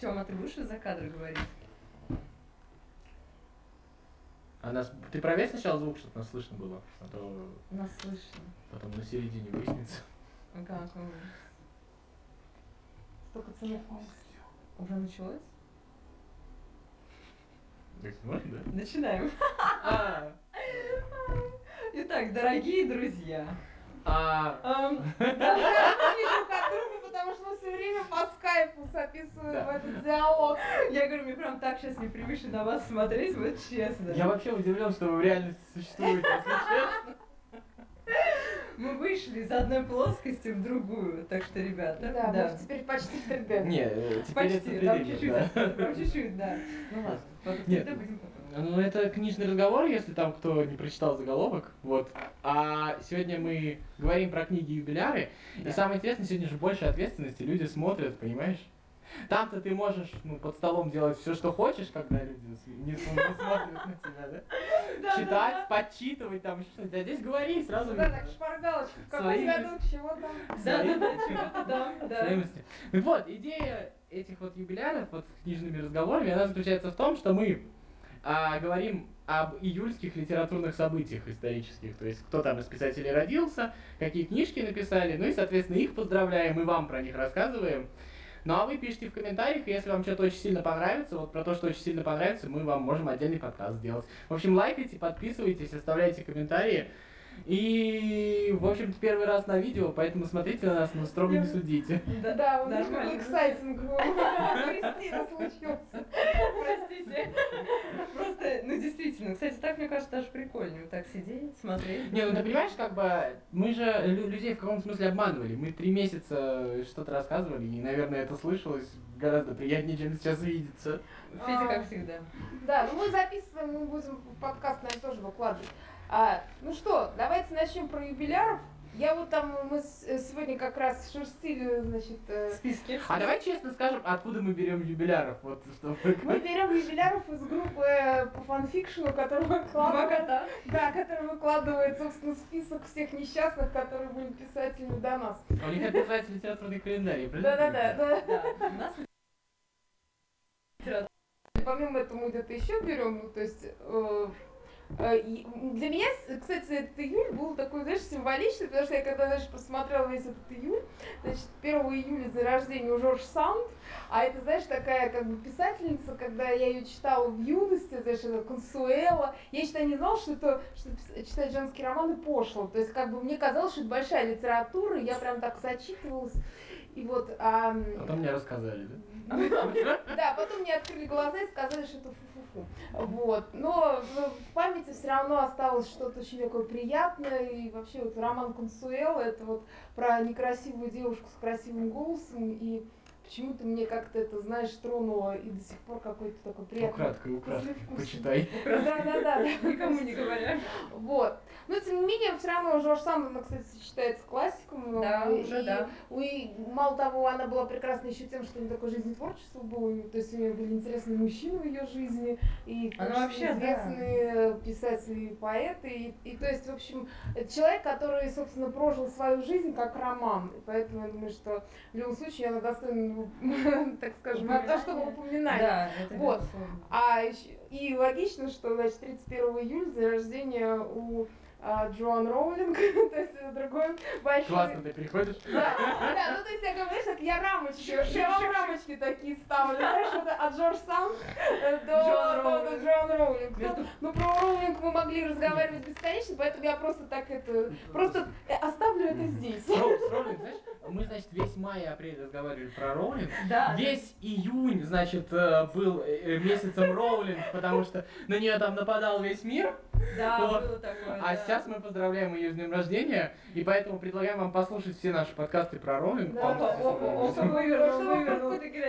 Тёма, ты будешь из-за кадра говорить? А нас... Ты проверь сначала звук, чтобы нас слышно было, а то Нас слышно. потом на середине выяснится. А как? он? Столько ценных Уже началось? Так можно, да? Начинаем. А, Итак, дорогие друзья, а, эм, друг от друга, потому что мы все время по скайпу записываем Да. этот диалог. я говорю, мне прям так сейчас непривычно на вас смотреть, вот честно. я вообще удивлен, что вы в реальности существуете, если честно. Мы вышли из одной плоскости в другую, так что, ребята, Да, мы теперь почти в 3D. Не, э, теперь Почти, это там триллер, чуть-чуть, да. там чуть-чуть, да. Ну ладно, потом Нет. будем потом. Ну, это книжный разговор, если там кто не прочитал заголовок. Вот. А сегодня мы говорим про книги юбиляры. Да. И самое интересное, сегодня же больше ответственности, люди смотрят, понимаешь? Там-то ты можешь ну, под столом делать все, что хочешь, когда люди не, смотрят на тебя, да? Да, Читать, подчитывать, там еще что-нибудь. А здесь говори, сразу Да, так шпаргалочка, в каком году, чего там. Да, да, да, чего-то там, да. Вот, идея этих вот юбиляров, вот с книжными разговорами, она заключается в том, что мы а, говорим об июльских литературных событиях исторических, то есть кто там из писателей родился, какие книжки написали, ну и, соответственно, их поздравляем и вам про них рассказываем. Ну а вы пишите в комментариях, если вам что-то очень сильно понравится, вот про то, что очень сильно понравится, мы вам можем отдельный подкаст сделать. В общем, лайкайте, подписывайтесь, оставляйте комментарии. И, в общем-то, первый раз на видео, поэтому смотрите на нас, но строго не судите. Да, Да, у нормально. какой эксайтинг был. Кристина случился. Простите. Просто, ну действительно, кстати, так мне кажется даже прикольнее. Вот так сидеть, смотреть. Не, ну ты понимаешь, как бы мы же лю- людей в каком смысле обманывали. Мы три месяца что-то рассказывали, и, наверное, это слышалось гораздо приятнее, чем сейчас видится. Федя, как всегда. Да, ну мы записываем, мы будем подкаст, наверное, тоже выкладывать. А, ну что, давайте начнем про юбиляров. Я вот там, мы сегодня как раз шерстили, значит, э, Списки. А давай честно скажем, откуда мы берем юбиляров, вот чтобы... мы берем юбиляров из группы э, по фанфикшену, которая Два выкладывает, да, которая выкладывает, собственно, список всех несчастных, которые были писателями до нас. У них это называется литературный календарь, правильно? Да-да-да, да. Да, у нас Помимо этого мы где-то еще берем, ну, то есть э, для меня, кстати, этот июль был такой, знаешь, символичный, потому что я когда, знаешь, посмотрела весь этот июль, значит, 1 июля день рождения у Жорж Саунд, а это, знаешь, такая как бы писательница, когда я ее читала в юности, знаешь, это Консуэла, я считаю, не знала, что это, что читать женские романы пошло, то есть как бы мне казалось, что это большая литература, я прям так зачитывалась, и вот, а, Потом мне рассказали, да? да, потом мне открыли глаза и сказали, что это фу-фу-фу. Вот. Но в памяти все равно осталось что-то очень такое приятное. И вообще вот роман Консуэла, это вот про некрасивую девушку с красивым голосом. И почему-то мне как-то это, знаешь, тронуло и до сих пор какой-то такой приятный Украдкой, украдкой, почитай. Да, да, да. никому не говоря. Вот. Но тем не менее, все равно Жорж Санд, она, кстати, считается классиком. Да, И- уже да. И мало того, она была прекрасна еще тем, что у нее такое жизнетворчество было, то есть у нее были интересные мужчины в ее жизни, и Она да. известные писатели и поэты, и, и то есть, в общем, это человек, который, собственно, прожил свою жизнь как роман, и поэтому я думаю, что в любом случае она достойна, так скажем, на то, чтобы упоминать. Да, это Вот. А и логично, что значит 31 июля день рождения у а, Джоан Роулинг, то есть это другой большой. Классно ты переходишь. Да, да, ну то есть я говорю, знаешь, так я рамочки, я вам рамочки такие ставлю, знаешь, это от Джордж Сам до, Джоан Роулинг. Джоан Роулинг. Между- Ну, ну, про Роулинг мы могли разговаривать бесконечно, поэтому я просто так это, просто э, оставлю это здесь. Роулинг, знаешь, мы, значит, весь май и апрель разговаривали про Роулинг. Да. Весь июнь, значит, э, был э, месяцем Роулинг, потому что на нее там нападал весь мир. Да, Вот. было такое. А да. сейчас мы поздравляем ее с днем рождения, и поэтому предлагаем вам послушать все наши подкасты про Роулинг. Да,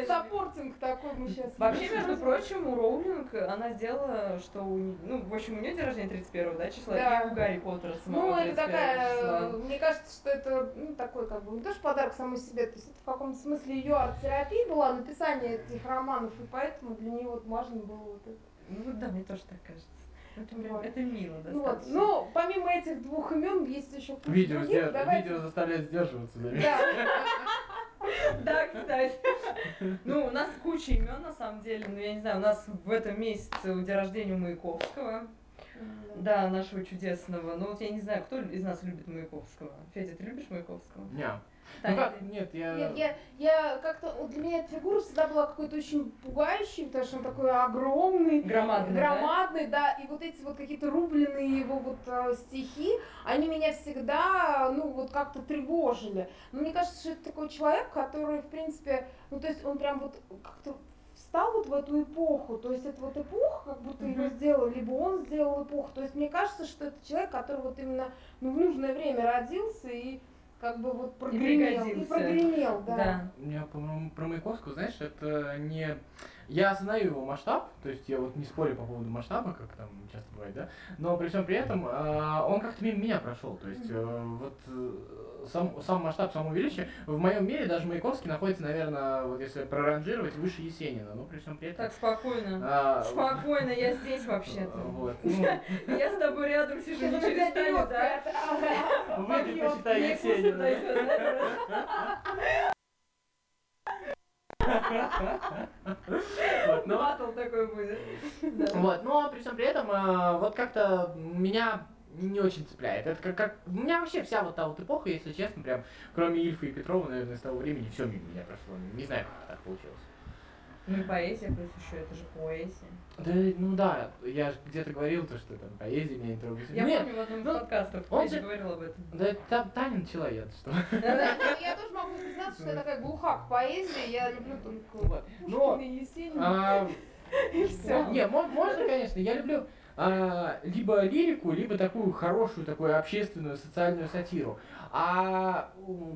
Саппортинг такой мы сейчас. Вообще, между прочим, у Роулинг она сделала, что у не- ну, в общем, у нее день рождения 31 да, числа, Да. и у Гарри Поттера самого Ну, это 31 такая, числа. мне кажется, что это, ну, такой, как бы, не то, что подарок самой себе, то есть это в каком-то смысле ее арт-терапия была, написание этих романов, и поэтому для нее вот важно было вот это. Ну да, мне тоже так кажется. Это, прям- Вот. это мило Ну, вот. достаточно. ну, помимо этих двух имен, есть еще куча Видео, других, сдел- давайте- видео заставляет сдерживаться, заметь. Да. Да, кстати. Ну, у нас куча имен, на самом деле. Ну, я не знаю, у нас в этом месяце день рождения у Маяковского. Да, нашего чудесного. Ну, вот я не знаю, кто из нас любит Маяковского. Федя, ты любишь Маяковского? Не. Ну как? Нет, я... Нет, я, я как-то, для меня эта фигура всегда была какой-то очень пугающей, потому что он такой огромный, Громадный, да? громадный, да? и вот эти вот какие-то рубленые его вот э, стихи, они меня всегда, ну, вот как-то тревожили. Но мне кажется, что это такой человек, который, в принципе, ну, то есть он прям вот как-то встал вот в эту эпоху, то есть это вот эпоха, как будто его Мгм. сделал, либо он сделал эпоху, то есть мне кажется, что это человек, который вот именно, ну, в нужное время родился и как бы вот прогремел, и, пригодился. прогремел, да. Да. Я, по-моему, про Маяковского, знаешь, это не... Я осознаю его масштаб, то есть я вот не спорю по поводу масштаба, как там часто бывает, да, но при всем при этом а, он как-то мимо меня прошел, то есть э, вот э, сам, сам масштаб, само величие, в моем мире даже Маяковский находится, наверное, вот если проранжировать, выше Есенина, но при всем при этом... Так, спокойно. а, Спокойно, я здесь вообще-то. Вот, ну, Я с тобой рядом сижу, не через Таню, да? Вы предпочитаете Мне вкусно Есенина? Вот, но- Батл такой будет. Вот, но при всем при этом, а, вот как-то меня не очень цепляет. Это как, как... У меня вообще вся вот та вот эпоха, если честно, прям, кроме Ильфа и Петрова, наверное, с того времени все мимо меня прошло. Не знаю, как так получилось. Ну и поэзия плюс еще, это же поэзия. Да, ну да, я же где-то говорил то, что там поэзия меня не трогает. Я Нет, помню в одном из ну, подкастов, он же- говорил об этом. да это та- Таня начала я, ты что? Да, Я тоже могу признаться, что я такая глуха к поэзии, я люблю только Вот. Но, и Есенина, а, и все. Не, мо- можно, конечно. Я люблю а, либо лирику, либо такую хорошую, такую общественную, социальную сатиру. А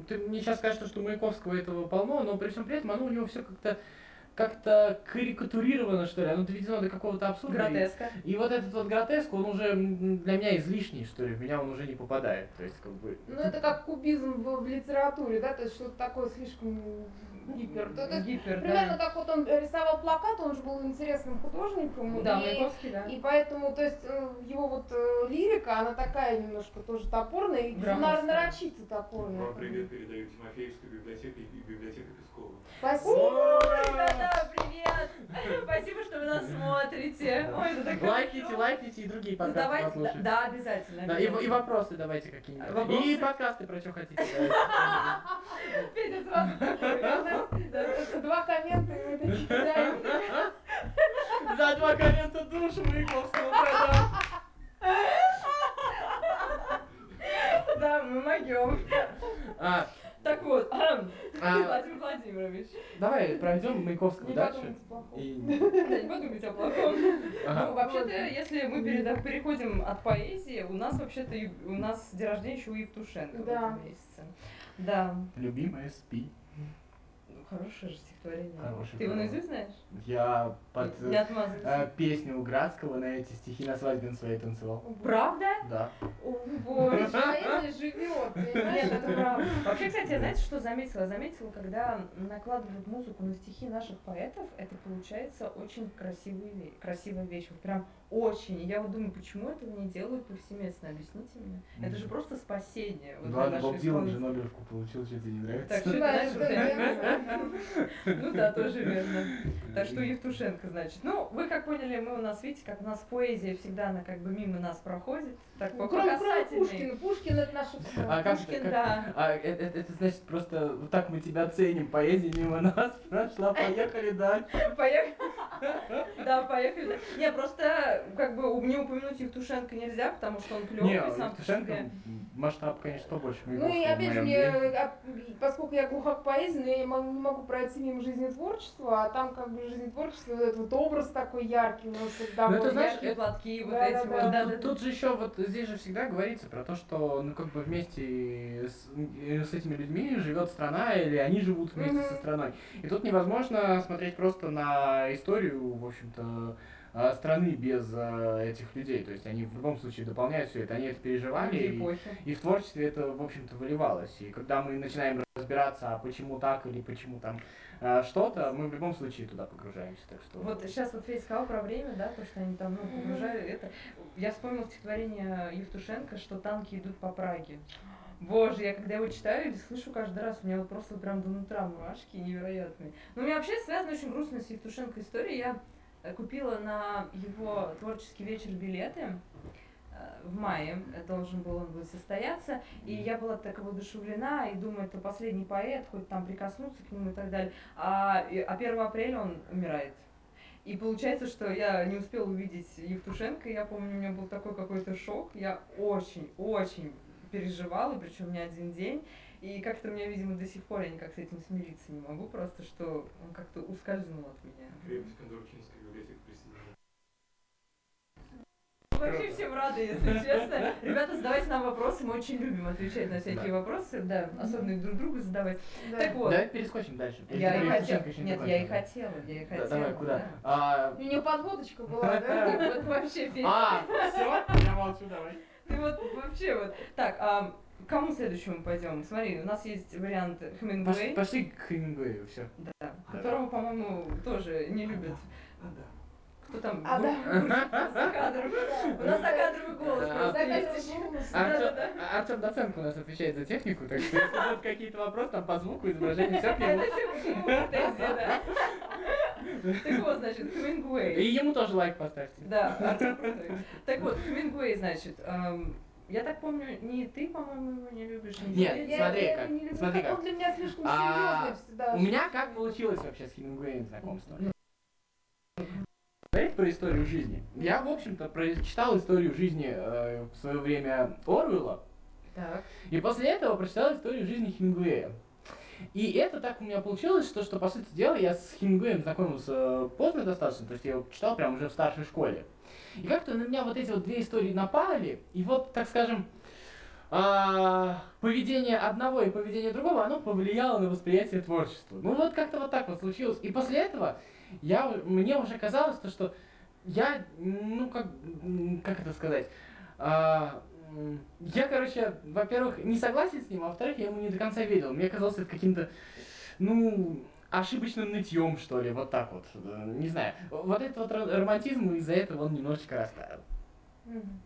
ты мне сейчас скажешь, что у Маяковского этого полно, но при всем при этом оно у него все как-то как-то карикатурировано, что ли, оно доведено до какого-то абсурда. И- Гротеска. И вот этот вот гротеск, он уже для меня излишний, что ли, в меня он уже не попадает. То есть, как бы... Ну это как кубизм в, в литературе, да, то есть что-то такое слишком гипер. То- то Гипер, Примерно да. как вот он рисовал плакат, он же был интересным художником. Да, и, да. и поэтому, то есть, э, его вот э, лирика, она такая немножко тоже топорная, и нар- нарочито топорная. Вам привет передаю Тимофеевскую библиотеку и библиотека Пескова. Спасибо. Ребята, привет! Спасибо, что вы нас смотрите. Ой, это так Лайкните, лайкните и другие Ну, подкасты давайте, да, послушайте. да, обязательно. Да, и, вопросы давайте какие-нибудь. Вопросы? И подкасты про что хотите. Федя сразу давай пройдем Маяковского не дальше. И... да, не подумайте о плохом. Ну, Ага. вообще-то, если мы переда- переходим от поэзии, у нас вообще-то у нас день рождения еще у Евтушенко в Да. этом месяце. Да. Любимая спи. Ну, хорошее же стихотворение. Хорошее, Ты его наизусть знаешь? Я под Не э, песню Градского на эти стихи на свадьбе на своей танцевал. Правда? Да. О, боже. Поэзия живет? Нет, это правда. Вообще, кстати, я знаете, что заметила? Заметила, когда накладывают музыку на стихи наших поэтов, это получается очень красивый, красивая вещь. Вот прям очень. И я вот думаю, почему этого не делают повсеместно? Объясните мне. Это же просто спасение. Вот Ну ладно, Боб Дилан же. Нобелевку получил, что тебе не нравится? Так что, Ну да, тоже верно. Так что Евтушенко, значит. Ну, вы как поняли, мы у нас, видите, как у нас поэзия всегда, она как бы мимо нас проходит. Так, по Ну, Кроме, кроме. Пушкина. Пушкин это все. А как, Пушкин, как- да. а, это, это- это значит просто вот так мы тебя ценим, поэзия мимо нас прошла, поехали дальше. Поехали. Да, поехали. Не, просто как бы не упомянуть Евтушенко нельзя, потому что он клевый сам по Евтушенко масштаб, конечно, побольше Ну и опять же, мне, а, поскольку я глуха к поэзии, но я не могу пройти мимо жизни творчества, а там как бы жизнь творчества, вот этот вот образ такой яркий у нас всегда Ну, был. это знаешь, Яркие это- платки, вот Да, эти да, вот. да. Да, Тут, да, тут же еще вот здесь же всегда говорится про то, что ну как бы вместе с, с этими людьми живет страна или они живут вместе Мгм. со страной. И тут невозможно смотреть просто на историю, в общем-то, э, страны без э, этих людей. То есть они в любом случае дополняют все это, они это переживали. И-. И в творчестве это, в общем-то, выливалось. И когда мы начинаем разбираться, а почему так или почему там что-то, мы в любом случае туда погружаемся. Так что... Вот сейчас вот Федя сказал про время, да, то, что они там, ну, погружали это. Я вспомнила стихотворение Евтушенко, что танки идут по Праге. Боже, я когда его читаю или слышу каждый раз, у меня вот просто прям до нутра мурашки невероятные. Но у меня вообще связана очень грустная с Евтушенко история. Я э, купила на его творческий вечер билеты в мае должен был он был состояться, и я была так воодушевлена, и думаю, это последний поэт, хоть там прикоснуться к нему и так далее. А, и- а 1 апреля он умирает. И получается, что я не успела увидеть Евтушенко, я помню, у меня был такой какой-то шок, я очень-очень переживала, причем не один день, и как-то мне, видимо, до сих пор я никак с этим смириться не могу, просто что он как-то ускользнул от меня. Крепость библиотеки присоединена. Вообще всем рады, если честно. Ребята, задавайте нам вопросы, мы очень любим отвечать на всякие Да. вопросы, да, особенно друг другу задавать. Да. Так вот, Давай перескочим дальше. Я и хотела, нет, я и хотела, я и Да, хотела. давай, куда? да. А, У нее подводочка была, да? Вот вообще, а, все, я молчу, давай. Ты вот вообще вот. Так, а к кому следующему пойдем? Смотри, у нас есть вариант Пошли, Хемингуэй, пошли к Хемингуэю, все. да, которого, по-моему, тоже не любят. Кто там? А, да. Гурченко, закадровый. У нас закадровый голос. Артем, Доценко у нас отвечает за технику, так что если будут какие-то вопросы там по звуку, изображению, все к нему. Так вот, значит, Хемингуэй. И ему тоже лайк поставьте. Да, Артем. Так вот, Хемингуэй, значит, эм, я так помню, не ты, по-моему, его не любишь, не Нет. Я- смотри я как, не люблю, смотри как как. Он для меня слишком А, серьезный всегда. У меня как получилось вообще с Хемингуэем знакомство? Говорить про историю жизни. Я, в общем-то, прочитал историю жизни э, в свое время Оруэлла, Так. и после этого прочитал историю жизни Хемингуэя. И это так у меня получилось, что, что по сути дела, я с Хемингуэем знакомился э, поздно достаточно, то есть я его читал прям уже в старшей школе. И как-то на меня вот эти вот две истории напали, и вот, так скажем, а, поведение одного и поведение другого, оно повлияло на восприятие творчества. Ну вот как-то вот так вот случилось. И после этого я, мне уже казалось, то, что я, ну как, как это сказать, а, я, короче, во-первых, не согласен с ним, а во-вторых, я ему не до конца верил. Мне казалось это каким-то, ну, ошибочным нытьем, что ли, вот так вот. Э, Не знаю. Вот этот вот ро- романтизм из-за этого он немножечко растаял. Мгм.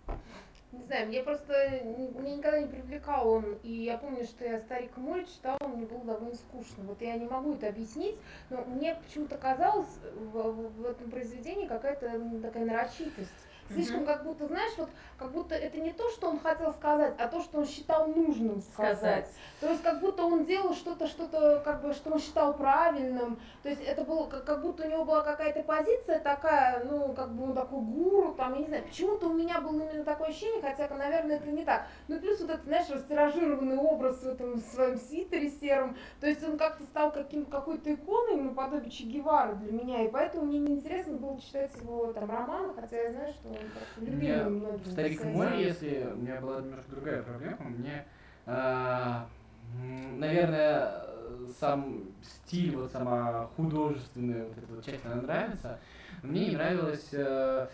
Не знаю, мне просто меня никогда не привлекал он, и я помню, что я «Старик море» читала, мне было довольно скучно. Вот я не могу это объяснить, но мне почему-то казалось в, в- этом произведении какая-то такая нарочитость. Слишком как будто, знаешь, вот как будто это не то, что он хотел сказать, а то, что он считал нужным сказать. Сказать. То есть как будто он делал что-то, что-то, как бы, что он считал правильным. То есть это было, как, как будто у него была какая-то позиция такая, ну, как бы он такой гуру, там, я не знаю, почему-то у меня было именно такое ощущение, хотя, наверное, это не так. Ну, плюс вот этот, знаешь, растиражированный образ в этом своем свитере сером, то есть он как-то стал каким, какой-то иконой, наподобие Че Гевары для меня, и поэтому мне неинтересно было читать его там романы, хотя я знаю, что многими. Старик мой, если у меня была немножко другая проблема, мне, а, наверное, сам стиль, вот сама художественная вот эта вот часть, она нравится. Мне не нравилось э,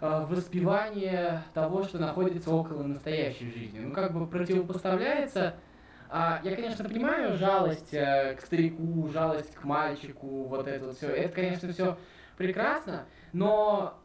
э, воспевание того, что находится около настоящей жизни. Ну, как бы противопоставляется а, я, конечно, понимаю жалость э, к старику, жалость к мальчику, вот это вот все. Это, конечно, все прекрасно, но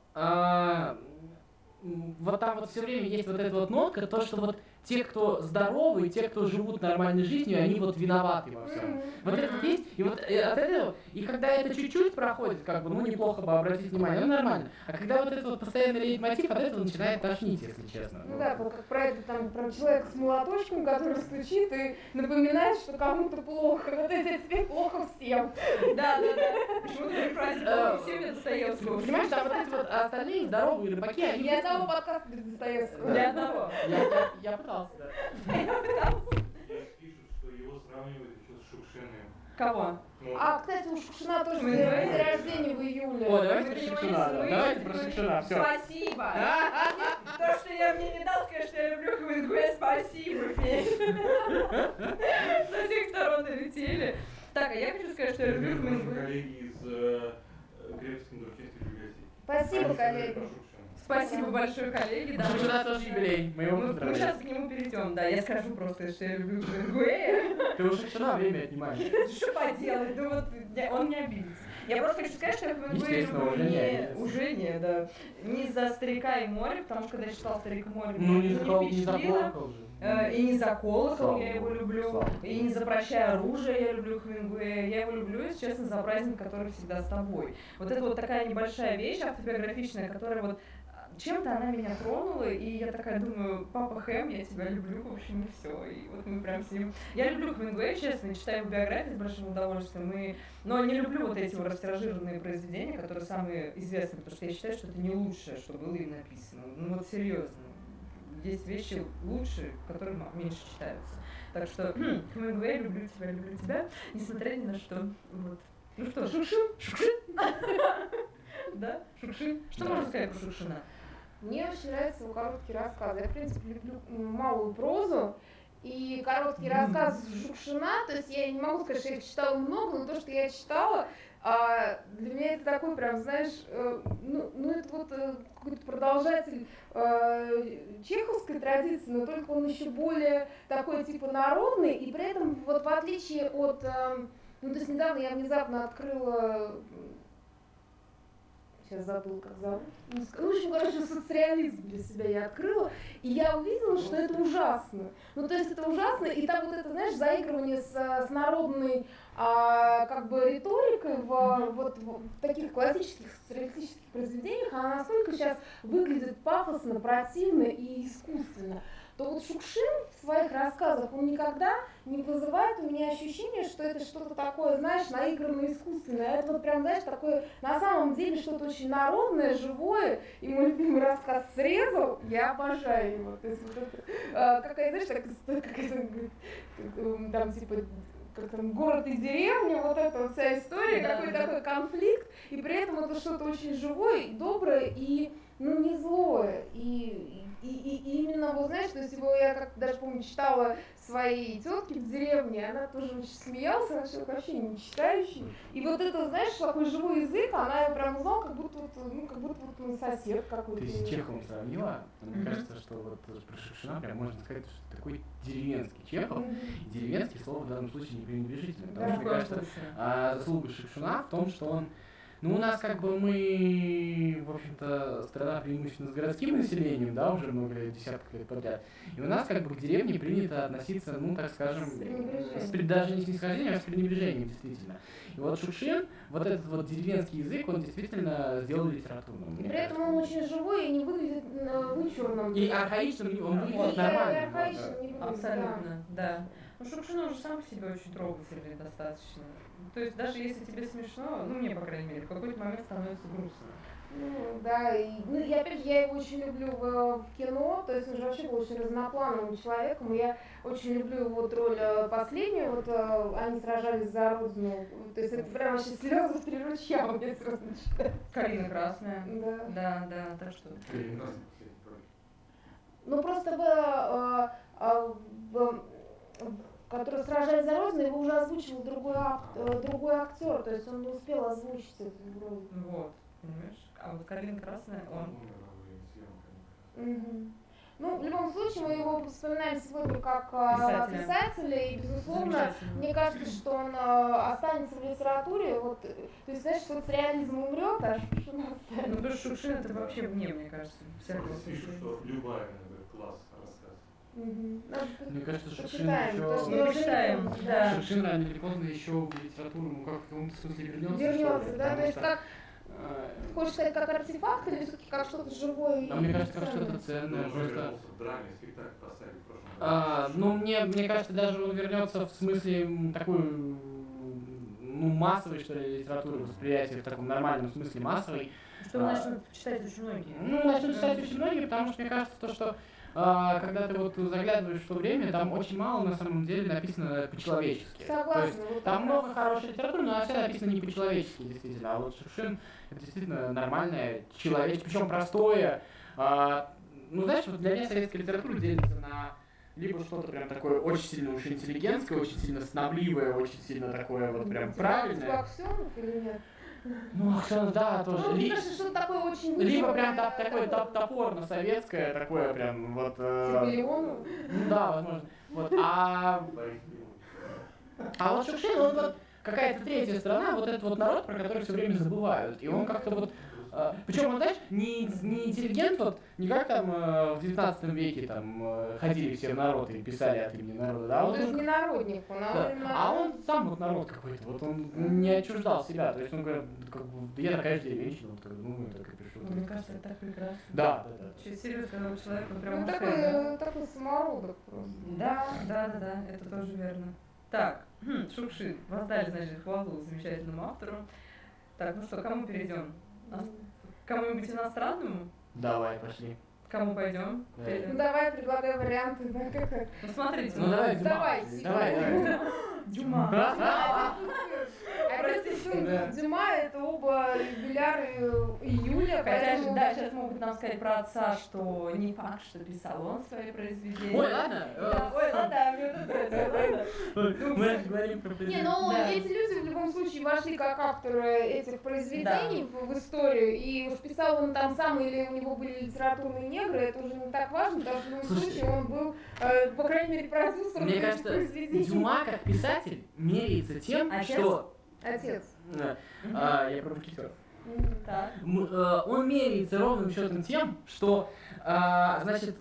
вот там вот все время есть вот эта вот нотка, то, что вот те, кто здоровы, и те, кто живут нормальной жизнью, они вот виноваты во всем. Вот это вот есть, и вот э, от этого, и когда это чуть-чуть проходит, как бы, ну, неплохо бы обратить внимание, ну, нормально. А когда вот этот вот постоянный лейтмотив, от этого начинает тошнить, если честно. Ну да, вот как про это там, про человека с молоточком, который стучит и напоминает, что кому-то плохо. Вот это тебе плохо всем. Да, да, да. Э, «Плохо всем» Достоевского. Понимаешь, там вот эти вот остальные здоровые рыбаки, они... Ни одного подкаста без Достоевского. Ни одного. Я, я пытался. Здесь пишут, что его сравнивают еще с Шукшиным. Кого? Ну, А, кстати, у Шукшина тоже день рождения в июле. О, давайте про Шукшина, Давайте про Шукшина, все. Спасибо. То, что я мне не дал сказать, что я люблю Хемингуэя, спасибо, Федь. Со всех сторон налетели. Так, а я хочу сказать, что я люблю Хемингуэя. коллеги из э, Крепской Дурчинской библиотеки. Спасибо, коллеги. Спасибо большое, коллеги. Да, Шукшина тоже юбилей, мы его Мы, сейчас к нему перейдем, да. Я скажу просто, что я люблю Хемингуэя. Ты у Шукшина время отнимаешь. Что поделать? Ну вот он не обидится. Я просто хочу сказать, что я Естественно, люблю уже не... не. Уже не, да. Не за «Старика и море», потому что когда я читала «Старик и море», Ну, не за не за впечатлило. колокол же. Э, И не за колокол Слава я его люблю, слава и не за прощай оружие я люблю Хемингуэя, я его люблю, если честно, за праздник, который всегда с тобой. Вот это вот такая небольшая вещь автобиографичная, которая вот чем-то она меня тронула, и я такая думаю, папа Хэм, я тебя люблю, в общем, и все. И вот мы прям с ним... Я люблю Хемингуэя, честно, читаю его биографию с большим удовольствием, и... но не люблю вот эти вот растиражированные произведения, которые самые известные, потому что я считаю, что это не лучшее, что было им написано. Ну вот серьезно есть вещи лучше, которые меньше читаются. Так что Хемингуэй, люблю тебя, люблю тебя, несмотря ни на что. Вот. Ну что, Шукшин? Шукшин? Да, Шукшин. Что можно сказать про Шукшина? Мне очень нравятся его короткие рассказы. Я, в принципе, люблю м, малую прозу. И короткие рассказы Шукшина, то есть я не могу сказать, что я их читала много, но то, что я читала, а, для меня это такой прям, знаешь, э, ну, ну это вот э, какой-то продолжатель э, чеховской традиции, но только он еще более такой типа народный, и при этом вот в отличие от, э, ну то есть недавно я внезапно открыла сейчас забыл, как зовут. Ну, ну, в общем, короче, социализм для себя я открыла, и я увидела, что это ужасно. Ну, то есть это ужасно, и там вот это, знаешь, заигрывание с, с народной а, как бы риторикой в, вот в таких классических социалистических произведениях, она настолько сейчас выглядит пафосно, противно и искусственно, то вот Шукшин в своих рассказах, он никогда не вызывает у меня ощущение, что это что-то такое, знаешь, наигранное искусственное. Это вот прям, знаешь, такое на самом деле что-то очень народное, живое. И мой любимый рассказ «Срезал», я обожаю его. То есть вот это, а, какая, знаешь, так, какая-то, м, там типа как там, город и деревня, вот эта вот вся история, Да, какой да. такой конфликт, и при этом это что-то очень живое, доброе, и ну не злое. И, и, и- именно, вот знаешь, то есть его я как даже помню читала своей тетке в деревне, она тоже очень смеялась, она человек вообще не читающий. И вот это, знаешь, такой живой язык, она прям узнала, как будто вот, ну, как будто вот мой сосед какой-то. Ты с Чеховым сравнила, мне Мгм. кажется, что вот про Шукшина прям можно сказать, что такой деревенский Чехов. И деревенский слово в данном случае не пренебрежительное, Да. потому Ни что, мне кажется, а заслуга Шукшина в том, что он ну, у нас как бы мы, в общем-то, страна преимущественно с городским населением, да, уже много лет, десятков лет подряд. И у нас как бы к деревне принято относиться, ну, так скажем, С пренебрежением. с, пред- даже не с снисхождением, а с пренебрежением, действительно. И вот Шукшин, вот этот вот деревенский язык, он действительно сделал литературным. И при этом он очень живой и не выглядит э, вычурным. И архаичным он Да, выглядит и нормально. архаичным выглядит, Абсолютно, да. Ну, Шукшин уже сам по себе очень трогательный достаточно. То есть даже если тебе смешно, ну мне, по крайней мере, в какой-то момент становится грустно. Ну, да, и, ну, и опять же, я его очень люблю в, в кино, то есть он же вообще был очень разноплановым человеком, и я очень люблю его вот роль э, последнюю, вот э, они сражались за родину, то есть это прям вообще слезы три ручья у меня сразу начинается. Калина красная. Да. Да, да, так что. Последний проект. Ну просто в, э, в- в- который сражались за родину, его уже озвучивал другой, ак- э, другой актер, то есть он не успел озвучить эту роль. Вот, понимаешь? А вот Калина красная, он. Мгм. Ну, в любом случае, мы его вспоминаем сегодня как а, Писателя. писателя, и, безусловно, мне кажется, что он а, останется в литературе. Вот, э, то есть, знаешь, соцреализм умрет, а Шукшин Ну, останется. потому что Шукшин это вообще вне, мне кажется, Здесь пишут, что любая, например, класс Мне кажется, Шукшин почитаем, еще... почитаем, да. Шукшин рано или поздно еще в литературу, ну как в каком-то смысле вернется. Вернется, да, то есть как, э, хочешь сказать, как артефакт или все-таки как что-то живое и А мне кажется, как что-то ценное, Он уже просто... вернулся в драме, спектакль поставили в прошлом году. А, ну, мне, мне кажется, даже он вернется в смысле такой, ну, массовой, что ли, литературы, восприятия в таком нормальном смысле массовой. Что начнут читать очень многие. Ну, начнут читать очень многие, потому что мне кажется, то, что а, когда ты вот заглядываешь в то время, там очень мало на самом деле написано по-человечески. То есть Согласна. вот там много раз. хорошей литературы, но она вся написана не по-человечески, действительно. А вот Шукшин это действительно нормальное, человеческое, причем простое. А, ну, знаешь, вот для меня советская литература делится на либо что-то прям такое очень сильно уж интеллигентское, очень сильно снобливое, очень сильно такое вот прям правильное. Или нет? Ну, Аксенов, да, тоже. Ну, Ли- кажется, что-то такое очень Либо прям топ- такое топ- топорно советское, такое прям вот. э, Типа ну да, возможно. Вот. А. А вот Шукшин, он вот, какая-то третья страна, вот этот вот народ, про который все время забывают. И он как-то вот причем, он, знаешь, не, не интеллигент, вот, не как там э, в 19 веке там э, ходили все в народ и писали от имени народа, да? Ну, Вот есть он, не народник, он, а да. именно- А он сам вот народ какой-то, вот он не отчуждал себя, то есть он говорит, как бы, я такая же деревенщина, вот, как бы, ну, я так и пришел. Мне кажется, это так прекрасно. Да, да, да. Через у человека прям Ну, такой, э, такой самородок просто. Да, да, да, да, это тоже верно. Так, хм, Шукшин, воздали, значит, хвалу замечательному автору. Так, ну что, кому перейдем? Кому-нибудь иностранному? Давай, пошли. Кому пойдем? Ну, давай, предлагай варианты, да, как это. Ну смотрите, Ну, давай, Давай, давай, Дюма. А простите, Да. Дюма это оба юбиляры июля, Хотя же, поэтому... да, сейчас могут нам сказать про отца, что не факт, что писал он свои произведения. Ой, ладно. Да, ой, ладно, мне это ладно. Мы же говорим про Не, ну Да. эти люди в любом случае вошли как авторы этих произведений в, историю, и уж писал он там сам или у него были литературные негры, это уже не так важно, потому что в любом случае он был, э, по крайней мере, продюсером Мне кажется, произведений. Дюма как писатель меряется тем, Отец? что... Отец. Э, а, я про мушкетеров. Так. М, э, Он меряется ровным счетом тем, что, а, значит,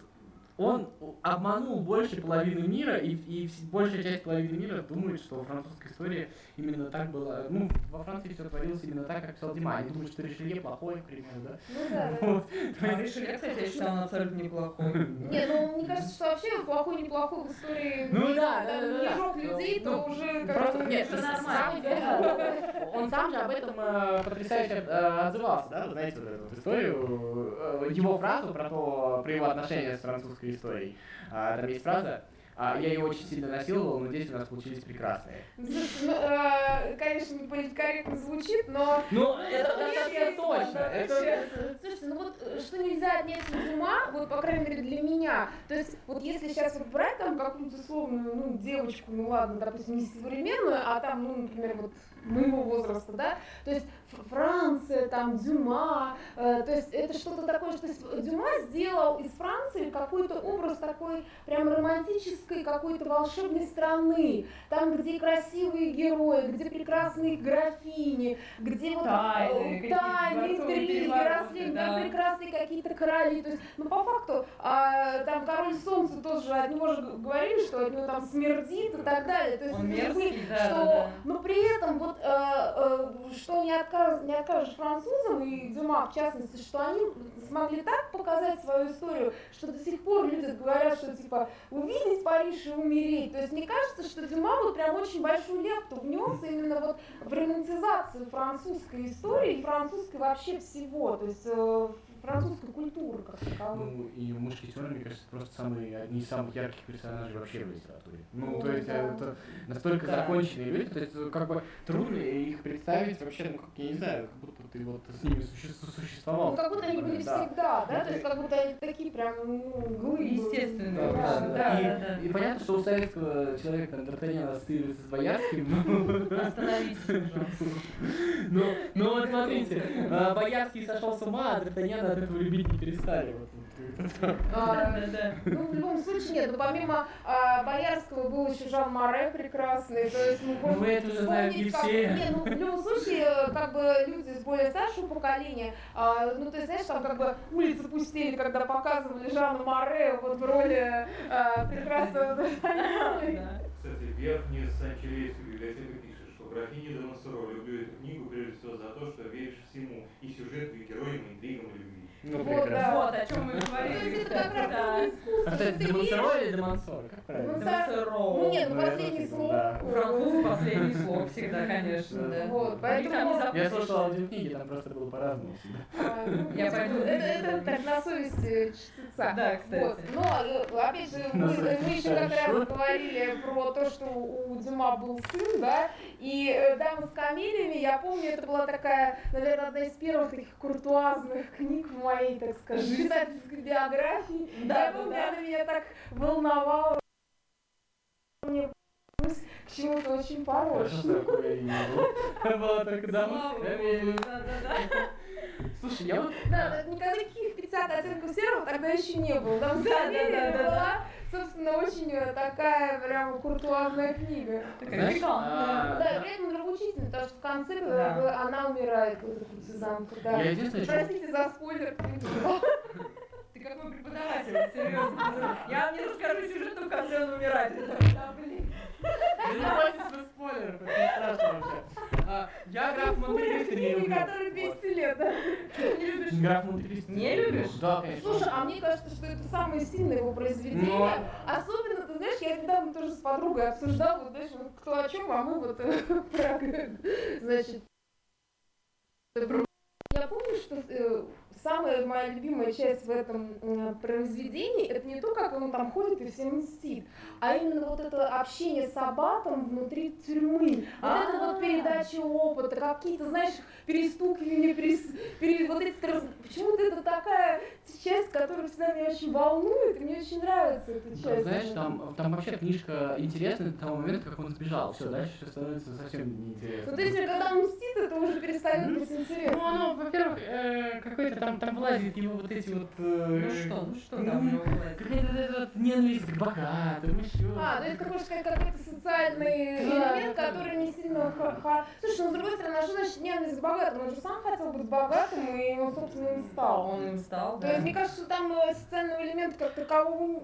он обманул больше половины мира, и, и большая часть половины мира думает, что французская история именно так была. Ну, во Франции все творилось именно так, как писал Дима. Они думают, что Ришелье плохой, к примеру, да? Ну да, да. Вот. А Ришелье, кстати, я считала, он абсолютно неплохой. Не, ну мне кажется, что вообще плохой неплохой в истории Ну да, да, да, не жёг людей, то Ну, уже Просто как-то нет, нормально. он сам же об этом э, потрясающе э, отзывался, да, вы знаете вот эту историю, э, его фразу про то, про его отношения с французской историей. А, там есть фраза, а, я ее очень сильно насиловал, но здесь у нас получились прекрасные. Э, конечно, не политкорректно звучит, но Ну, это точно. Это... Слушайте, ну вот э, что нельзя отнять от ума, вот по крайней мере для меня, то есть вот если сейчас вот брать там какую-то условную, ну, девочку, ну ладно, допустим, не современную, а там, ну, например, вот моего возраста, да, то есть Франция, там, Дюма, э, то есть это что-то такое, что Дюма сделал из Франции какой-то образ такой прям романтической какой-то волшебной страны, там, где красивые герои, где прекрасные графини, где вот Тайны, э, тайны, дворцовые интриги, да. там прекрасные какие-то короли, то есть, ну, по факту, а, там, король солнца тоже, от него же говорили, что от него там смердит и так далее, то есть, мерзкий, да, что, да. но при этом вот, э, э, что не, отказ, не откажешь французам и Дюма в частности, что они смогли так показать свою историю, что до сих пор люди говорят, что типа увидеть Париж и умереть. То есть мне кажется, что Дюма вот прям очень большую лепту внес именно вот в романтизацию французской истории и французской вообще всего, то есть э, французской культуры как таковой. Ну, и мушкетеры, мне кажется, просто самые, одни из самых ярких персонажей вообще в литературе. Ну, Ну, то есть, да. это настолько Да. законченные люди, то есть, э, как бы, трудно их представить вообще, ну, как, я не знаю, как будто ты вот с ними суще- существовал. Ну, как будто они были Да. всегда, да, Ну, то есть как будто они такие прям, ну, глыбы. Естественные, Да, Да, да, да. да. И, да, да. и понятно, что у советского человека Д'Артаньян ассоциируется с Боярским, но... Остановитесь, пожалуйста. Ну, ну вот смотрите, а, Боярский сошел с ума, а Д'Артаньяна от этого любить не перестали. Вот. А, Да, да, да. Ну, в любом случае нет. Но помимо а, Боярского был еще Жан Море прекрасный. То есть мы можем Ну, это уже знают вспомнить, не как- все. Не, ну, в любом случае, как бы люди с более старшего поколения, а, ну, ты знаешь, там как бы улицы пустели, когда показывали Жана Море вот в роли а, прекрасного. Кстати, в Яфне Санчелес в библиотеке пишет, что графиня де Монсоро люблю эту книгу прежде всего за то, что веришь всему, и сюжету, и героям, и интригам, и любви. Ну, Вот, прекрасно. да. Вот о чем мы говорили. это как раз это веришь- или? Ну, Демонсоро. Ну нет, ну Ну, последний типа, слог. У французов последний слог всегда, конечно, да. Вот, поэтому- Я слушал аудиокниги, там просто было по-разному всегда. А, ну, Я пойду это, так на совести чтеца. Да, кстати. Но, э, опять же, мы, еще как раз говорили про то, что у Дюма был сын, да, и э, «Дама с камелиями», я помню, это была такая, наверное, одна из первых таких куртуазных книг в моей, так скажем, читательской биографии. Да, я да, помню, да. она меня так волновала. Мне к чему-то очень порочно. Была Богу, камелиями. да-да-да. Слушай, я вот... Да, да, никаких специальных 50 оттенков серого тогда еще не было. Там Да, да, да, да, собственно, очень э, такая прям куртуазная книга. Такая а, Да, при этом нравоучительная, потому что в конце бы, она умирает, вот единственное, что... Простите за спойлер. Ты как мой преподаватель, серьезно. Я вам не расскажу сюжет, но в конце он умирает. Да, блин. Не бойтесь вы спойлеров, это не страшно вообще. А, Я граф Монте-Кристо не люблю. которые 200 лет, да. Не любишь? Граф Монте-Кристо. Не любишь? Да, конечно. Слушай, а мне кажется, что это самое сильное его произведение. Но- Особенно, ты знаешь, я недавно тоже с подругой обсуждала, вот, знаешь, кто о чем, а мы вот э, про, значит, я помню, что э, самая моя любимая часть в этом э, произведении, это не то, как он там ходит и всем мстит, а именно вот это общение с Аббатом внутри тюрьмы. Вот это вот А. передача опыта, какие-то, знаешь, перестукивания, перес... пере- вот эти Почему-то это такая часть, которая всегда меня очень волнует, и мне очень нравится эта часть. Ну, Знаешь, там, там вообще книжка интересная до того момента, как он сбежал. Все, дальше все становится совсем неинтересно. То есть, когда он мстит, это уже перестает быть интересно. Ну, оно, во-первых, э, какой-то там, там вылазит его вот эти вот... э, Ну что, ну что там у него бывает? Какая-то вот ненависть к богатым, еще. А, ну это сказать, какой-то социальный элемент, который не сильно Слушай, ну с другой стороны, а что значит ненависть к богатым? Он же сам хотел быть богатым, и он, собственно, им стал. Он им стал, То да. есть, мне кажется, что там э, социального элемента как такового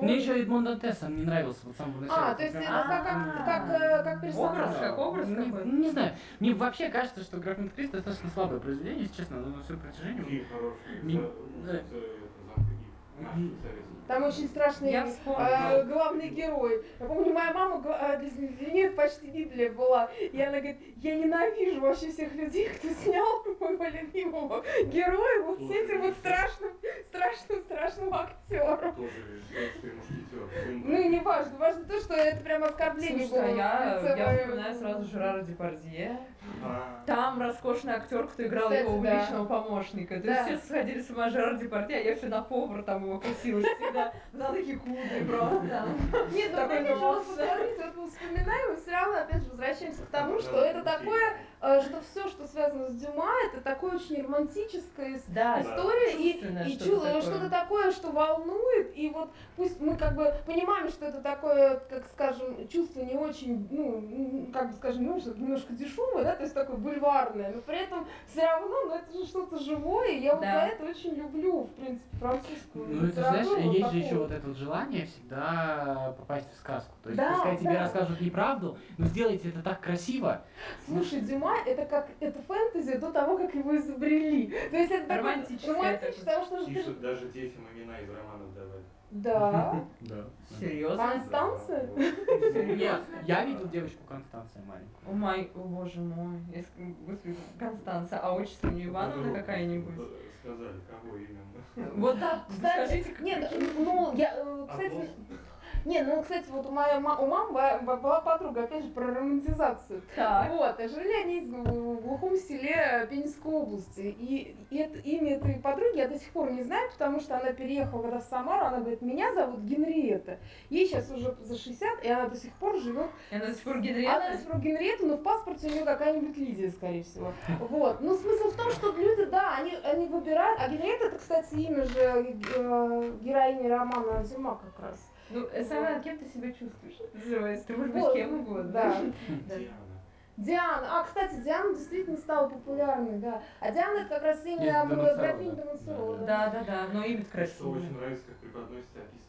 Мне еще Эдмон Дантес он не нравился вот с самого начала. А, то есть это как, как, как, э, персонаж. Образ, как образ какой? не знаю. Мне вообще кажется, что Граф Монте-Кристо достаточно слабое произведение, если честно, но на все протяжении. Фильм хороший. Ми- за- да. Там очень страшный Я э, главный герой. Я помню, моя мама э, для, это почти Библия была. И она говорит, я ненавижу вообще всех людей, кто снял моего любимого героя вот с этим вот страшным, страшным, страшным актером. Ну и не важно, важно то, что это прям оскорбление Слушай, а было. я, я вспоминаю сразу Жерара Депардье. А, Там роскошный актер, кто играл Кстати, его да. личного помощника. То Да. есть все сходили с ума Жерар Депардье, а я все на повар там его косилась всегда. Взяла такие кудры просто. Нет, ну Такой опять же, посмотрите, вот мы вспоминаем, и все равно опять же возвращаемся к тому, что это такое, э, что все, что связано с Дюма, это такое очень Да, история. и, и что-то такое. что-то такое, что волнует, и вот пусть мы как бы понимаем, что это такое, как скажем, чувство не очень, ну, как бы скажем, ну, немножко дешевое, да, то есть такое бульварное, но при этом все равно, ну, это же что-то живое, я вот за это очень люблю, в принципе, французскую Ну, это знаешь, есть же еще вот это вот желание всегда попасть в сказку. То есть, Да, пускай тебе да. расскажут неправду, но сделайте это так красиво. Слушай, Дюма это как это фэнтези до того, как его изобрели. То есть это Романтическое романтично, такое. потому что Пишут даже детям имена из давать. Да. Да. Серьезно? Констанция? Нет, я видел девочку Констанция маленькую. О май, о боже мой. Констанция, а отчество не Ивановна какая-нибудь? Сказали, кого именно. Вот Кстати, скажите, нет, ну, я, э, А кстати? Не, ну, кстати, вот у моей ма- у мамы была подруга, опять же, про романтизацию. Так. Вот, а жили они в глухом селе Пензенской области. И, и это, имя этой подруги я до сих пор не знаю, потому что она переехала когда в Самару, она говорит, меня зовут Генриетта. Ей сейчас уже за 60, и она до сих пор живет Она до сих пор Она Генриетта? до сих пор Генриетта, но в паспорте у нее какая-нибудь Лидия, скорее всего. Вот. Ну, смысл в том, что люди, да, они, они выбирают. А Генриетта, это, кстати, имя же э, героини романа Зима как раз. Ну, Сара, кем ты себя чувствуешь? Называется. Ты можешь быть кем угодно. Да. Диана. Диана. А, кстати, Диана действительно стала популярной, да. А Диана это как раз имя Домонцова, графини да. Да, Да, но имя Что красивое. очень нравится, как преподносится эпоха.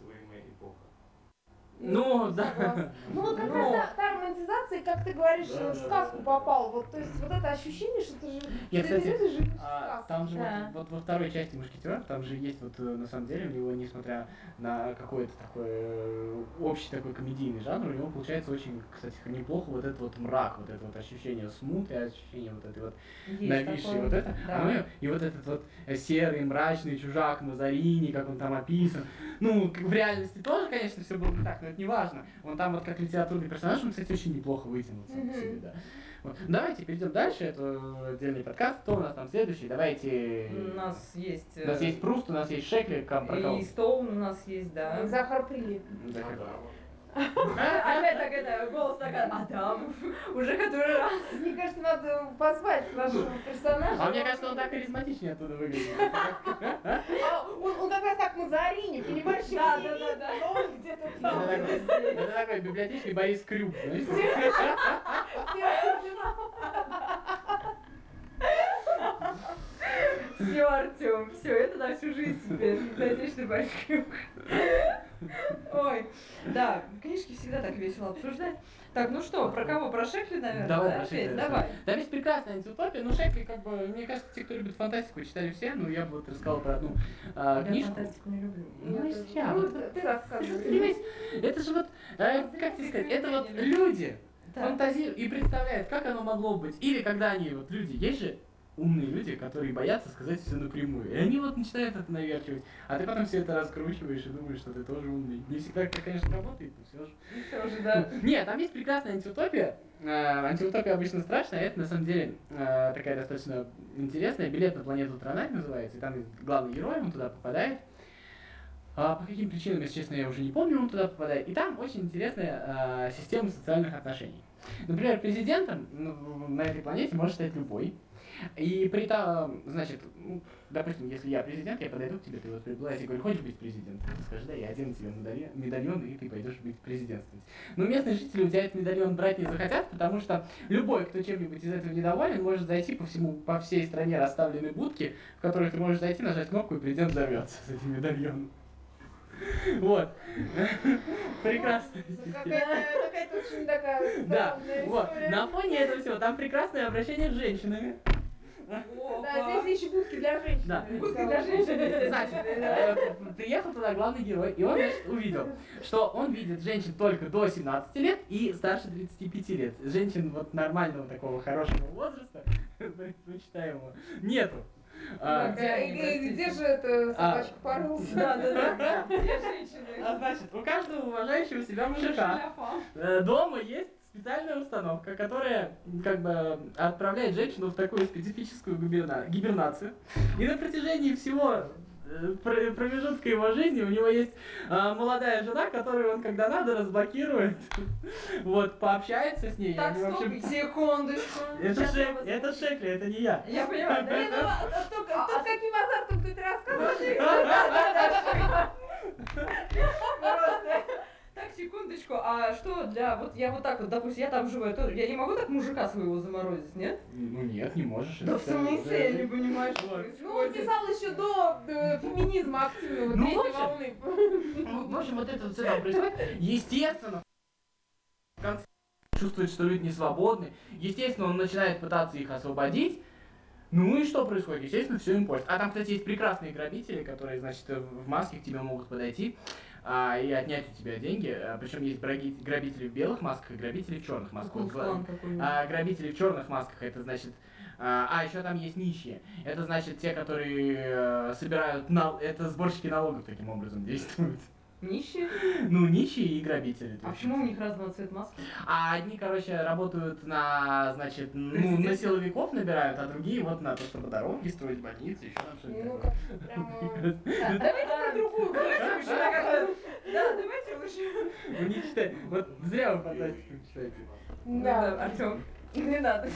Ну, да. Ну вот как Ну. раз та, романтизация, как ты говоришь, Да, в сказку да. попал. Вот, то есть вот это ощущение, что ты же Я, что кстати, А, там же Да. вот, вот во второй части Мушкетеров, там же есть вот э, на самом деле у него, несмотря на какой-то такой э, общий такой комедийный жанр, у него получается очень, кстати, неплохо вот этот вот мрак, вот это вот ощущение смуты, ощущение вот этой вот нависшей вот это, Да. оно и- вот этот вот э, серый, мрачный чужак Мазарини, как он там описан. Ну, в реальности тоже, конечно, все было не так, но это не важно. Он там вот как литературный персонаж, он, кстати, очень неплохо вытянул сам по Мгм. себе, да. Вот. Давайте перейдем дальше, это отдельный подкаст. Кто у нас там следующий? Давайте... У нас есть... У нас э, есть Пруст, у нас есть Шекли, кам- про кого? И Стоун у нас есть, да. Захар Прилеп. Захар. Опять так это, голос такой, Адам, уже который раз. Мне кажется, надо позвать нашего персонажа. А мне кажется, он так харизматичнее оттуда выглядит. А, он, как раз так Мазарини, понимаешь? Да, да, да, да. Он где-то Это там. такой- это такой библиотечный Борис Крюк? Все, Артем, все, это на всю жизнь теперь. Библиотечный байскрюк. Ой, да, книжки всегда так весело обсуждать. Так, ну что, про кого? Про Шекли, наверное? Давай да, про Шекли, да. Давай. Там есть прекрасная антиутопия, но Шекли, как бы, мне кажется, те, кто любит фантастику, читали все, но я бы вот рассказал про одну а, Я книжку. фантастику не люблю. Ну, и сейчас, Ну, вот, ты- ты рассказывай. Это же вот, э, как тебе сказать, это вот люди Так. фантазируют и представляют, как оно могло быть. Или когда они, вот люди, есть же умные люди, которые боятся сказать все напрямую. И они вот начинают это наверчивать. А ты потом все это раскручиваешь и думаешь, что ты тоже умный. Не всегда это, конечно, работает, но все же. Все уже, да. Нет, там есть прекрасная антиутопия. Э, Антиутопия обычно страшная, а это на самом деле э, такая достаточно интересная. Билет на планету Тронать называется, и там есть главный герой, он туда попадает. А по каким причинам, если честно, я уже не помню, он туда попадает. И там очень интересная э, система социальных отношений. Например, президентом ну, на этой планете может стать любой. И при том, значит, ну, допустим, если я президент, я подойду к тебе, ты вот я тебе говорю, хочешь быть президентом? Ты скажешь, да, я одену тебе медальон, и ты пойдешь быть президентствовать. Но местные жители у тебя этот медальон брать не захотят, потому что любой, кто чем-нибудь из этого недоволен, может зайти по всему, по всей стране расставлены будки, в которых ты можешь зайти, нажать кнопку, и президент взорвется с этим медальоном. Вот. Прекрасная Ну. Какая-то очень такая Да, вот. На фоне этого всего там прекрасное обращение с женщинами. Да, здесь еще будки для женщин. Да. Будки для женщин. Значит, э, приехал туда главный герой, и он, значит, увидел, что он видит женщин только до 17 лет и старше 35 лет. Женщин вот нормального такого хорошего возраста, предпочитаемого, нету. А, где Где где же это собачка порылся? Да, да, да. Все женщины. а значит, у каждого уважающего себя мужика э, дома есть специальная установка, которая как бы отправляет женщину в такую специфическую гиберна- гибернацию. И на протяжении всего э, пр- промежутка его жизни у него есть а, молодая жена, которую он когда надо разблокирует, вот пообщается с ней. Так, стоп, общем, секундочку. это, Шек- это Шекли, это не я. Я понимаю, да? Ну а кто с каким азартом ты это рассказываешь? Просто. Так, секундочку, а что для, вот я вот так вот, допустим, я там живу, я тоже- я не могу так мужика своего заморозить, нет? Ну нет, не можешь. Да в смысле, я не понимаю, что Вот. Ну, он писал еще до э, феминизма активного, Ну, третьей волны. Ну, В общем, вот это вот все там происходит. Естественно, в конце чувствует, что люди не свободны. Естественно, он начинает пытаться их освободить. Ну и что происходит? Естественно, все им портит. А там, кстати, есть прекрасные грабители, которые, значит, в маске к тебе могут подойти а, и отнять у тебя деньги. причем есть грабители в белых масках и грабители в черных масках. Куклан какой-нибудь. а грабители в черных масках, это значит... А, а, еще там есть нищие. Это значит те, которые э, собирают... нал- Это сборщики налогов таким образом действуют. Нищие? Ну, нищие и грабители. А почему у них разного цвета маски? А одни, короче, работают на, значит, ну, на силовиков набирают, а другие вот на то, чтобы дороги строить, больницы, еще там что-нибудь. Ну, Давайте про другую. Да, давайте лучше. Вы не читаете. Вот зря вы фантастику читаете. Да. Артем, не надо.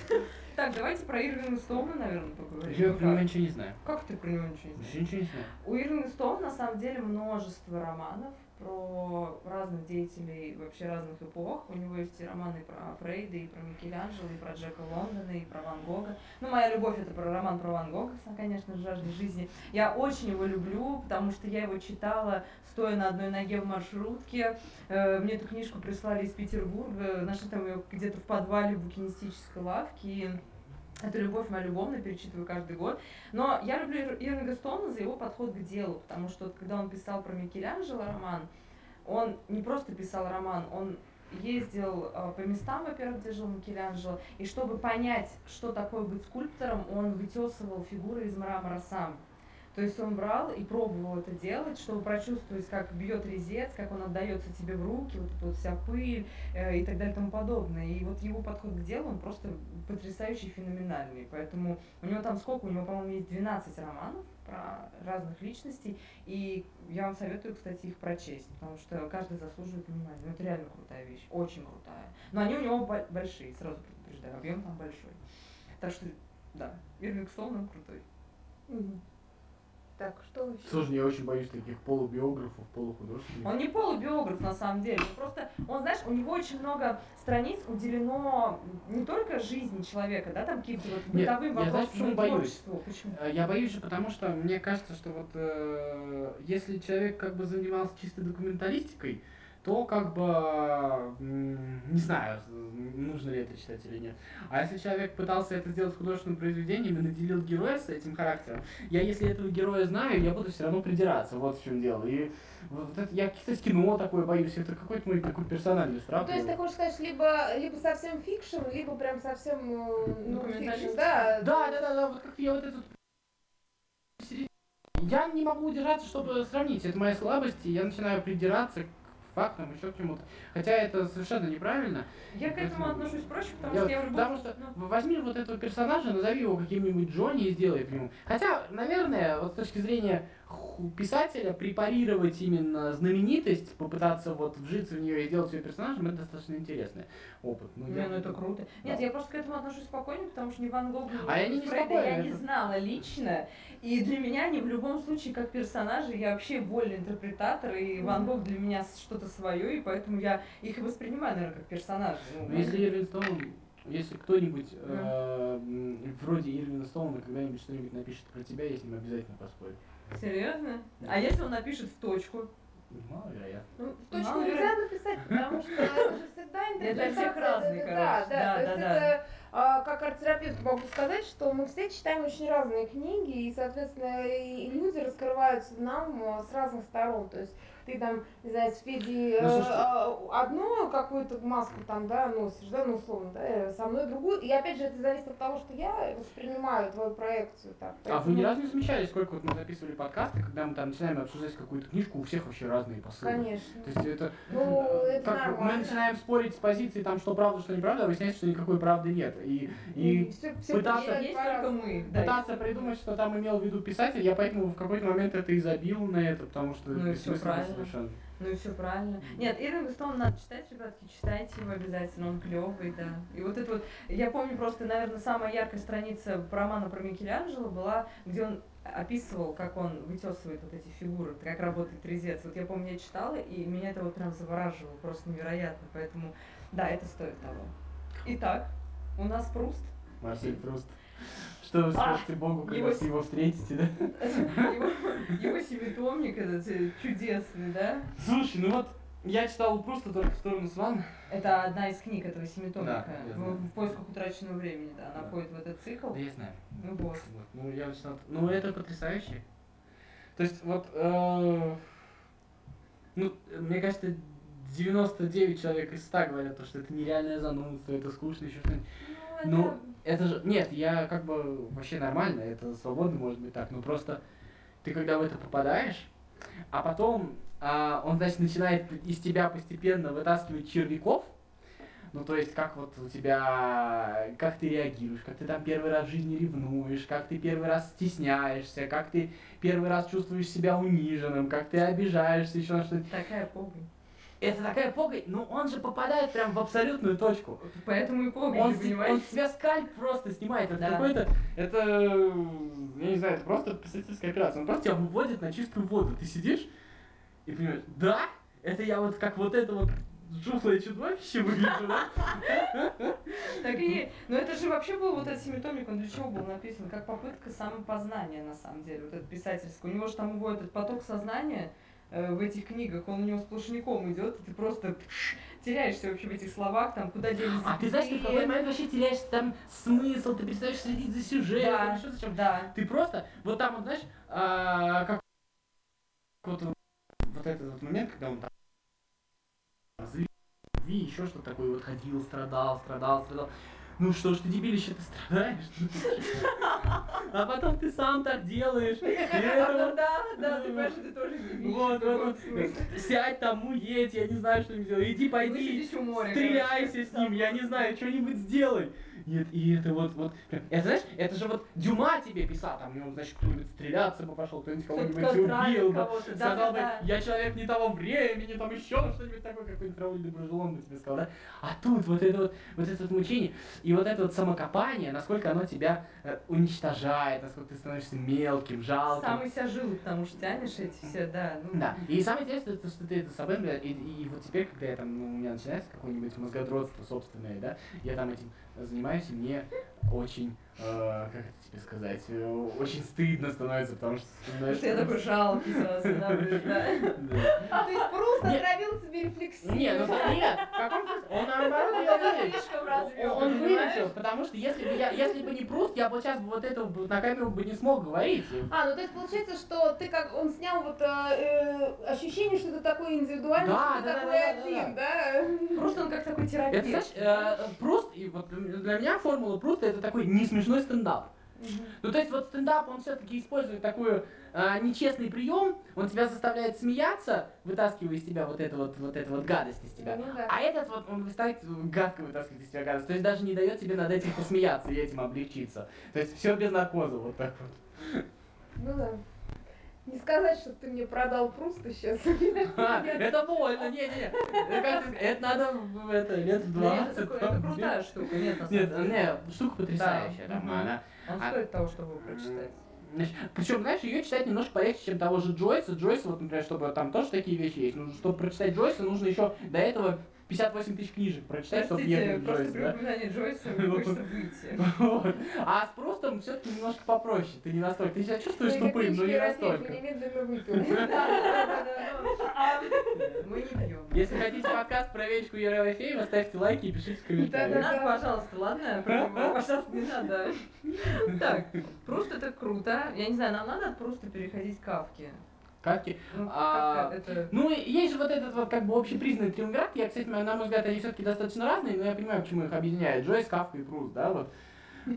Так, давайте про Ирвинга Стоуна, наверное, поговорим. Я про него ничего не знаю. Как ты про него ничего не знаешь? Ничего не знаю. У Ирвинга Стоуна на самом деле множество романов про разных деятелей вообще разных эпох. У него есть и романы про Фрейда, и про Микеланджело, и про Джека Лондона, и про Ван Гога. Ну, моя любовь это про роман про Ван Гога, конечно, «Жажда жизни». Я очень его люблю, потому что я его читала, стоя на одной ноге в маршрутке. Э, Мне эту книжку прислали из Петербурга, нашли там ее где-то в подвале букинистической лавки. Это любовь моя любовная, перечитываю каждый год. Но я люблю Ир- Ирвинга Стоуна за его подход к делу, потому что когда он писал про Микеланджело роман, он не просто писал роман, он ездил э, по местам, во-первых, где жил Микеланджело, и чтобы понять, что такое быть скульптором, он вытесывал фигуры из мрамора сам. То есть он брал и пробовал это делать, чтобы прочувствовать, как бьет резец, как он отдается тебе в руки, вот эта вот вся пыль э, и так далее и тому подобное. И вот его подход к делу, он просто потрясающий, феноменальный. Поэтому у него там сколько? У него, по-моему, есть 12 романов про разных личностей. И я вам советую, кстати, их прочесть, потому что каждый заслуживает внимания. Ну, это реально крутая вещь, очень крутая. Но они у него большие, сразу предупреждаю, объем там большой. Так что, да, Ирвинг Стоун, он крутой. Мгм. Так, что еще? Слушай, я очень боюсь таких полубиографов, полухудожественников. Он не полубиограф на самом деле, он просто, он, знаешь, у него очень много страниц уделено не только жизни человека, да, там какие-то вот Нет, бытовым я знаешь, почему боюсь? творчеству. Почему? Э, Я боюсь же, потому что мне кажется, что вот э, если человек как бы занимался чисто документалистикой, то как бы, не знаю, нужно ли это читать или нет. А если человек пытался это сделать художественным произведением и наделил героя с этим характером, я если этого героя знаю, я буду все равно придираться, вот в чем дело. И вот это, я, кстати, кино такое боюсь, это какой-то мой такой персональный страх. Ну, то есть ты хочешь сказать, либо, либо совсем fiction, либо прям совсем э, ну, fiction, да. Да, да, да, да, вот как я вот этот... Я не могу удержаться, чтобы сравнить. Это моя слабость, и я начинаю придираться к фактам, еще к чему-то. Хотя это совершенно неправильно. Я к этому отношусь проще, потому Я что я любом потому что ну, возьми вот этого персонажа, назови его каким-нибудь Джонни и сделай по нему. Хотя, наверное, вот с точки зрения писателя, препарировать именно знаменитость, попытаться вот вжиться в нее и сделать ее персонажем, это достаточно интересный опыт. Ну, Не, ну это круто. Нет, Да. я просто к этому отношусь спокойно, потому что ни Ван Гога, ни А они не спокойно, я не знала лично. И для меня они в любом случае как персонажи, я вообще вольный интерпретатор, и Ван Гог для меня что-то свое, и поэтому я их и воспринимаю, наверное, как персонажи. Ну, Ну, если Ирвин Стоун, если кто-нибудь э, вроде Ирвина Стоуна когда-нибудь что-нибудь напишет про тебя, я с ним обязательно поспорю. Серьезно? А если он напишет в точку? Маловероятно. Ну, в точку Мало нельзя написать, потому что это же всегда для интерпретация. всех разный, это- короче. Да, да, Да, то да, есть да. это, а, как арт-терапевт могу сказать, что мы все читаем очень разные книги, и, соответственно, и люди раскрываются нам а, с разных сторон. То есть ты там, не знаю, с Феди Ну, э, а, одну какую-то маску там, да, носишь, да, ну, условно, да, э, со мной другую. И опять же, это зависит от того, что я воспринимаю твою проекцию так. А вы ни Поэтому, разу не замечали, сколько вот мы записывали подкасты, когда мы там начинаем обсуждать какую-то книжку, у всех вообще разные посылы. Конечно. То есть это, Ну, э, это как бы мы нормально. начинаем спорить с позиции, там, что правда, что неправда, а выясняется, что никакой правды нет. И, и все, все пытаться- Есть только мы. да, пытаться есть- придумать, что там имел в виду писатель, я поэтому в какой-то момент это и забил на это, потому что Ну и бессмысленно правильно. Совершенно. Ну и все правильно. Нет, Ирвинг Стоун надо читать, ребятки, читайте его обязательно, он клевый, да. И вот это вот, я помню просто, наверное, самая яркая страница романа про Микеланджело была, где он описывал, как он вытесывает вот эти фигуры, как работает резец. Вот я помню, я читала, и меня это вот прям завораживало, просто невероятно. Поэтому, да, это стоит того. Итак, у нас Пруст. Марсель Пруст. Что вы скажете Богу, когда его вы его встретите, да? Его, его семитомник этот э, чудесный, да? Слушай, ну вот я читал просто только в сторону Сван. Это одна из книг этого семитомника. Да, я в, знаю. в поисках утраченного времени, да. Она Да. входит в этот цикл. Да я знаю. Ну вот. Вот, Ну, я читал. Ну, это потрясающе. То есть, вот, э, ну, мне кажется, 99 человек из 100 говорят, то, что это нереальное занудство, это скучно, еще что-нибудь. Ну, это же, нет, я как бы вообще нормально, это свободно может быть так, но просто ты когда в это попадаешь, а потом а, он, значит, начинает из тебя постепенно вытаскивать червяков, ну, то есть, как вот у тебя, как ты реагируешь, как ты там первый раз в жизни ревнуешь, как ты первый раз стесняешься, как ты первый раз чувствуешь себя униженным, как ты обижаешься, еще на что-то. Такая погонь. Это такая погонь, но он же попадает прям в абсолютную точку. Поэтому и погонь, Он, понимаешь? он с тебя скальп просто снимает. Это Да. какой-то, это, я не знаю, это просто писательская операция. Он просто тебя выводит на чистую воду. Ты сидишь и понимаешь, да, это я вот как вот это вот жухлое чудовище выгляжу, да? Так и. Но это же вообще был вот этот семитомник, он для чего был написан? Как попытка самопознания, на самом деле, вот этот писательский. У него же там его этот поток сознания в этих книгах, он у него сплошняком идет, и ты просто теряешься вообще в этих словах, там, куда делись А ты знаешь, ты в какой момент вообще теряешь там смысл, ты перестаешь следить за сюжетом, Да, еще зачем. да. Ты просто, вот там вот, знаешь, а, как вот, вот этот вот момент, когда он там еще что такое, вот ходил, страдал, страдал, страдал. Ну что ж ты, дебилище, ты страдаешь? а потом ты сам так делаешь. А, ну вот Да, да, ты понимаешь, ты тоже видишь. вот, вот. Сядь там, уедь, я не знаю, что им делать. Иди, пойди, стреляйся с ним, я не знаю, что-нибудь сделай. Нет, и это вот, вот, это знаешь, это же вот Дюма тебе писал, там, ну, значит, кто-нибудь стреляться бы пошел, кто-нибудь кого-нибудь убил бы, сказал бы, я человек не того времени, там еще что-нибудь такое, какой-нибудь Рауль де Брожелон бы тебе сказал, да? А тут вот это вот, вот это вот мучение, и вот это вот самокопание, насколько оно тебя э, уничтожает, насколько ты становишься мелким, жалким. Самый себя жил, потому что тянешь эти все, да. Ну, Да, и самое интересное, это, что ты это собой, и, и вот теперь, когда я там, ну, у меня начинается какое-нибудь мозгодротство собственное, да, я там этим занимаюсь, и мне очень, э, как это тебе сказать, э, очень стыдно становится, потому что вспоминаешь... я такой жалкий сразу, да, да. Да. То есть Пруст Нет. отравил тебе рефлексию. Не, ну нет, в каком смысле? Он наоборот Он я это вылечил. Он потому что если бы я, если бы не Пруст, я бы сейчас бы вот это на камеру бы не смог говорить. А, ну то есть получается, что ты как он снял вот а, э, ощущение, что ты такой индивидуальный, Да, что ты да, такой да, да, один, да? Просто он как такой Это, терапевт. знаешь, э, Пруст, и вот для меня формула Пруста это такой не смешной стендап. Ну, то есть вот стендап, он все-таки использует такой а, нечестный прием, он тебя заставляет смеяться, вытаскивая из тебя вот это вот, вот это вот гадость из тебя. Ну да. А этот вот, он выставит гадко вытаскивает из тебя гадость, то есть даже не дает тебе над этим посмеяться и этим облегчиться. То есть все без наркоза, вот так вот. Ну да. Не сказать, что ты мне продал Пруста сейчас. А, это больно, не-не-не. Это надо, это, лет в Да нет, 20. это, крутая штука, нет, на Нет, самом деле. не, штука потрясающая, она, Он А- стоит того, чтобы его прочитать. причем, знаешь, ее читать немножко полегче, чем того же Джойса. Джойса, вот, например, чтобы там тоже такие вещи есть. Ну, чтобы прочитать Джойса, нужно еще до этого 58 тысяч книжек прочитать, чтобы ехать просто Джойс, при да? упоминании Джойса Ну. хочется выйти. Вот. А с Простом все-таки немножко попроще. Ты не настолько. Ты себя чувствуешь тупым, но не настолько. Мы не пьем. Если хотите подкаст про Вечку Ерофеева, ставьте лайки и пишите в Не комментариях. надо, пожалуйста, ладно? Пожалуйста, не надо. Так, просто это круто. Я не знаю, нам надо просто переходить к кавке. Кавки. Ну, А, это... Ну, и есть же вот этот вот как бы общепризнанный триумвират. Я, кстати, на мой взгляд, они все-таки достаточно разные, но я понимаю, почему их объединяет. Джойс, Кавка и Пруст, да, вот.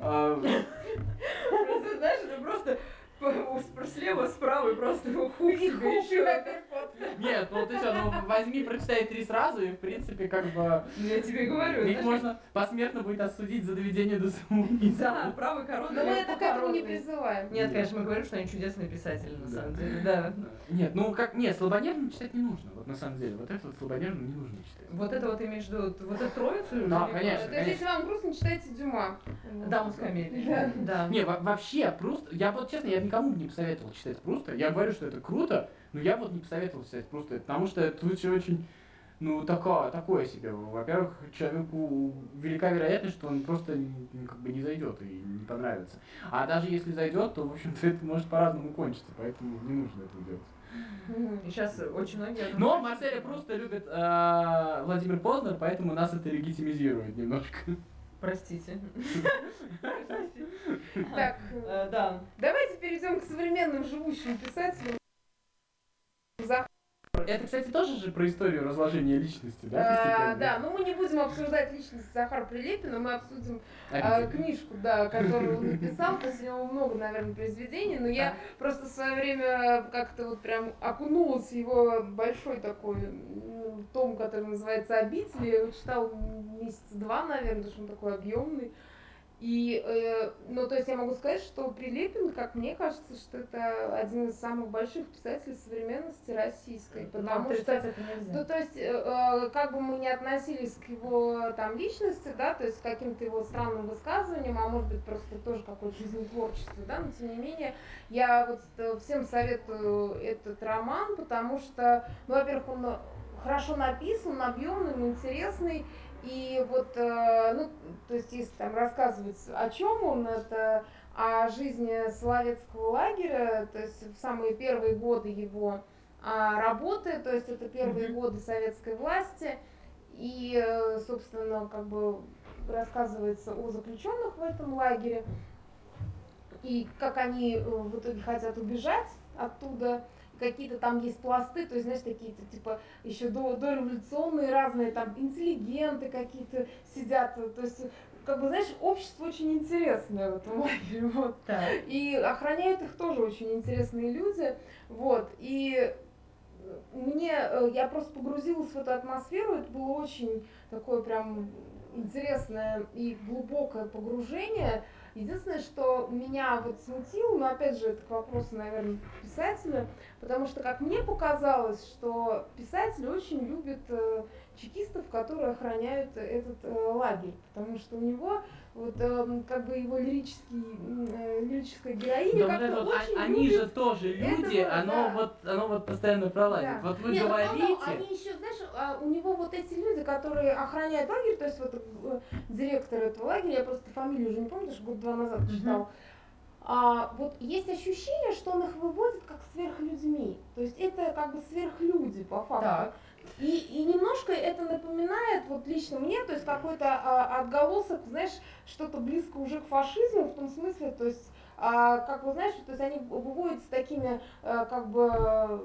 А, Просто, знаешь, это просто слева, справа и просто хук И тебе возьми, прочитай три сразу, и в принципе как бы Ну, я тебе говорю, их можно посмертно будет осудить за доведение до самоубийства. Да, правый корона. Но мы это к этому не призываем. Нет, конечно, мы говорим, что они чудесные писатели, на Да. самом деле, да. Нет, ну как, нет, слабонервным читать не нужно, вот на самом деле, вот это вот слабонервным не нужно читать. Вот это вот имеешь в виду, вот эту троицу? Да, конечно. То есть, если вам грустно, читайте Дюма. Даму с комедией. Да. Да. Не, во- вообще, Пруст, я вот честно, я никому бы не посоветовал читать Пруста. Я говорю, что это круто, но я вот не посоветовал читать Пруста, потому что это все очень, ну, такое, такое себе. Во-первых, человеку велика вероятность, что он просто ну, как бы не зайдет и не понравится. А даже если зайдет, то, в общем-то, это может по-разному кончиться, поэтому не нужно этого делать. И сейчас очень многие... Но Марселя Пруста любит э, Владимир Познер, поэтому нас это легитимизирует немножко. Простите. Простите. Так, Э, Да. давайте перейдем к современным живущим писателям. Это, кстати, тоже же про историю разложения личности, да? А? Да, но мы не будем обсуждать личность Захара Прилепина, мы обсудим а, Обязательно. книжку, да, которую он написал. То есть у него много, наверное, произведений, но я просто в свое время как-то вот прям окунулась в его большой такой том, который называется «Обитель». Я его читал месяца два, наверное, потому что он такой объемный. И, э, ну, то есть я могу сказать, что Прилепин, как мне кажется, что это один из самых больших писателей современности российской, Но потому что отрицать это ну, то есть, э, э, как бы мы ни относились к его там личности, да, то есть к каким-то его странным высказываниям, а может быть просто тоже какое-то жизнетворчество, да, но тем не менее, я вот э, всем советую этот роман, потому что, ну, во-первых, он хорошо написан, объемный, интересный, и вот, э, ну, то есть, если там рассказывать, о чем он, это о жизни Соловецкого лагеря, то есть в самые первые годы его а, работы, то есть это первые Мгм. годы советской власти, и, э, собственно, как бы рассказывается о заключенных в этом лагере, и как они э, в итоге хотят убежать оттуда, какие-то там есть пласты, то есть, знаешь, такие-то, типа, еще до, дореволюционные разные, там, интеллигенты какие-то сидят, то есть, как бы, знаешь, общество очень интересное в этом лагере, вот. Так. И охраняют их тоже очень интересные люди, вот. И мне, э, я просто погрузилась в эту атмосферу, это было очень такое прям интересное и глубокое погружение. Единственное, что меня вот смутило, но опять же это к вопросу, наверное, писателя, потому что, как мне показалось, что писатель очень любит э, чекистов, которые охраняют этот э, лагерь, потому что у него вот эм, как бы его лирический, э, лирическая героиня Да как-то вот, а- очень они любит же тоже люди, этого, оно да. вот, оно вот постоянно пролазит. Да. Вот вы Не, ну, ну, говорите, ну, они еще, знаешь, а, у него вот эти люди, которые охраняют лагерь, то есть вот э, директор этого лагеря, я просто фамилию уже не помню, даже год-два назад читал. А, вот есть ощущение, что он их выводит как сверхлюдьми. То есть это как бы сверхлюди по факту. Так. И, и немножко это напоминает, вот лично мне, то есть какой-то а, отголосок, знаешь, что-то близко уже к фашизму, в том смысле, то есть, а, как вы знаешь, то есть они выводятся такими, а, как бы,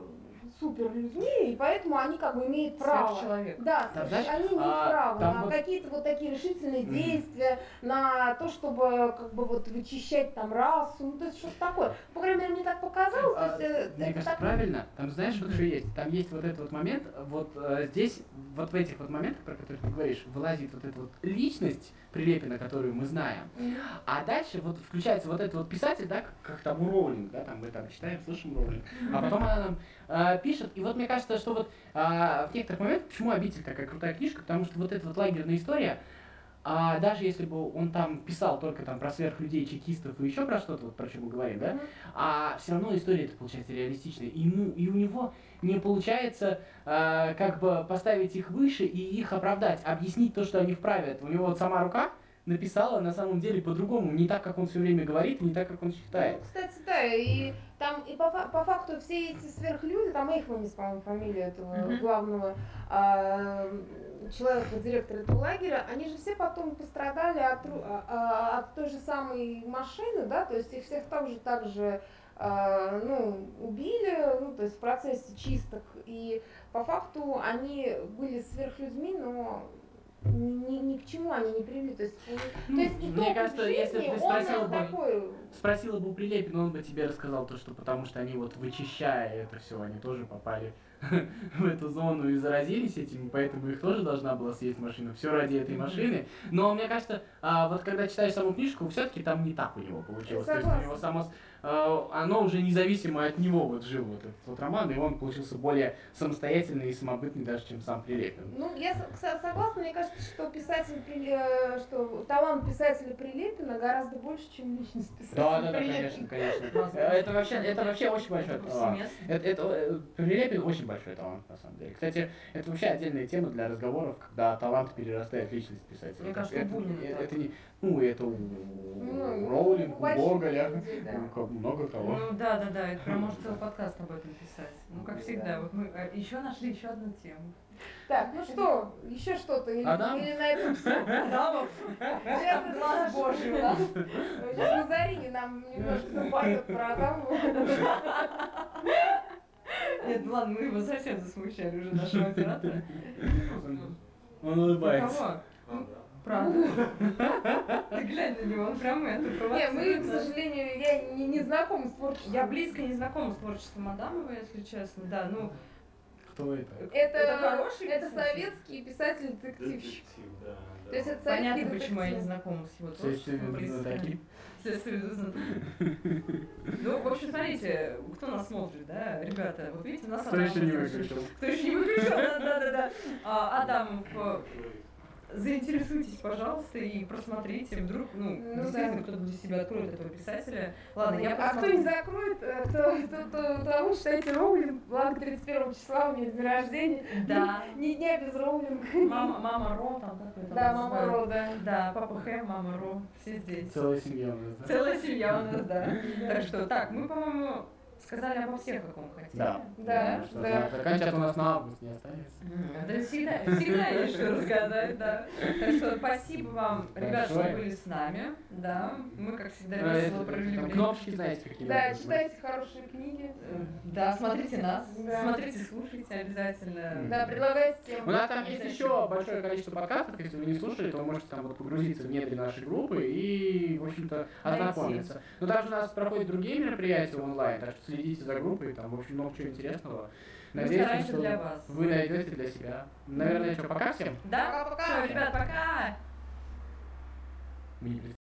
супер людьми, и поэтому они как бы имеют право. Сверхчеловек. Да, соверш- знаешь, они имеют а, право на вот- какие-то вот такие решительные Мгм. действия, на то, чтобы как бы вот вычищать там расу, ну то есть что-то такое. По крайней мере, мне так показалось, А, то есть э, Мне это кажется, такой- правильно. Там знаешь, вот что есть. Там есть вот этот вот момент, вот э, здесь, вот в этих вот моментах, про которые ты говоришь, вылазит вот эта вот личность Прилепина, которую мы знаем. А дальше вот включается вот этот вот писатель, да, как, как там у Роулинг, да, там мы там читаем, слышим Роулинг. А потом она нам э, пишет, и вот мне кажется, что вот а, в некоторых моментах, почему «Обитель» такая крутая книжка, потому что вот эта вот лагерная история, а даже если бы он там писал только там про сверхлюдей, чекистов и еще про что-то, вот про что мы говорим, да, а все равно история это получается реалистичная. И, ему, и у него не получается э, как бы поставить их выше и их оправдать, объяснить то, что они вправе. У него вот сама рука написала на самом деле по-другому, не так, как он все время говорит, не так, как он считает. Ну, кстати, да, и там и по, по факту все эти сверхлюди, там Эйхманис, по-моему, фамилия этого Мгм. главного а, человека, директора этого лагеря, они же все потом пострадали от, а- а- от той же самой машины, да, то есть их всех также также а, ну, убили, ну, то есть в процессе чисток, и по факту они были сверхлюдьми, но ни, ни к чему они не привели. То есть, у- то есть Мне итог кажется, если бы ты спросила бы- такой, Спросила бы у Прилепина, он бы тебе рассказал то, что потому что они вот вычищая это все, они тоже попали в эту зону и заразились этим, поэтому их тоже должна была съесть машина. Все ради этой машины. Но мне кажется, а, вот когда читаешь саму книжку, все-таки там не так у него получилось. То есть у него само, оно уже независимо от него вот жил вот этот вот роман, и он получился более самостоятельный и самобытный даже, чем сам Прилепин. Ну, я со- со- согласна, мне кажется, что писатель, э, что талант писателя Прилепина гораздо больше, чем личность писателя Да, да, да, конечно, конечно. Это вообще, это вообще очень большой талант. Это, это э, Прилепин очень большой талант, на самом деле. Кстати, это вообще отдельная тема для разговоров, когда талант перерастает в личность писателя. Мне кажется, это, это, это не, ну, это у Ну, Роулинг, у Гоголя, да. как- много кого. Ну да, да, да, это прям может целый подкаст об этом писать. Ну, как всегда, Да. вот мы еще нашли еще одну тему. Так, ну что, еще что-то? Или, Адам? или на этом все? Адамов, Сейчас глаз божий у нас. Сейчас Мазарини нам немножко напоет про Адамова. Нет, ну ладно, мы его совсем засмущали уже нашего оператора. Он улыбается. Кого? Правда? Ты глянь на него, он прям это Не, мы, провоцирует к сожалению, я не, не знакома с творчеством. Я близко не знакома с творчеством Адамова, если честно, да, ну, Кто это? Это, Это хороший это писатель? советский писатель-детективщик. Детектив, да. да. То есть это понятно, советский почему я не детектив. знакома с его творчеством. Ну, в общем, смотрите, кто нас смотрит, да, ребята, вот видите, нас Кто еще не выключил? Кто еще не выключил, да-да-да. А, Адамов, э, заинтересуйтесь, пожалуйста, и просмотрите, вдруг, ну, Ну действительно, да. кто-то для себя откроет этого писателя. Ладно, я А кто не закроет, э, то, то, то, то вы считаете Роулинг, благо 31 числа у меня день рождения. Да. Ни дня без Роулинг. Мама, мама Ро, там как там Да, мама? Ро, да. Да, папа Хэ, мама Ро, все здесь. Целая семья у нас, да? Целая семья у нас, да. Так что, так, мы, по-моему, сказали обо всех, о ком хотели. Да. Да, Что да. за- Заканчивать у нас на август не останется. Да всегда, всегда есть что рассказать, да. Так что спасибо вам, ребят, что были с нами. Да, мы, как всегда, весело провели время. Кнопочки знаете какие. Да, читайте хорошие книги. Э, Да, смотрите нас, смотрите, слушайте обязательно. Да, предлагайте У темы. нас там есть еще большое количество подкастов, если вы не слушали, то вы можете там вот погрузиться в недри нашей группы и, в общем-то, ознакомиться. Но также у нас проходят другие мероприятия онлайн, так что следите за группой, там, в общем, много чего интересного. Мы Надеюсь, стараемся что для вас. вы найдете для себя. Наверное, что, пока всем? Да? Пока-пока. Все, ребят, пока! Мы не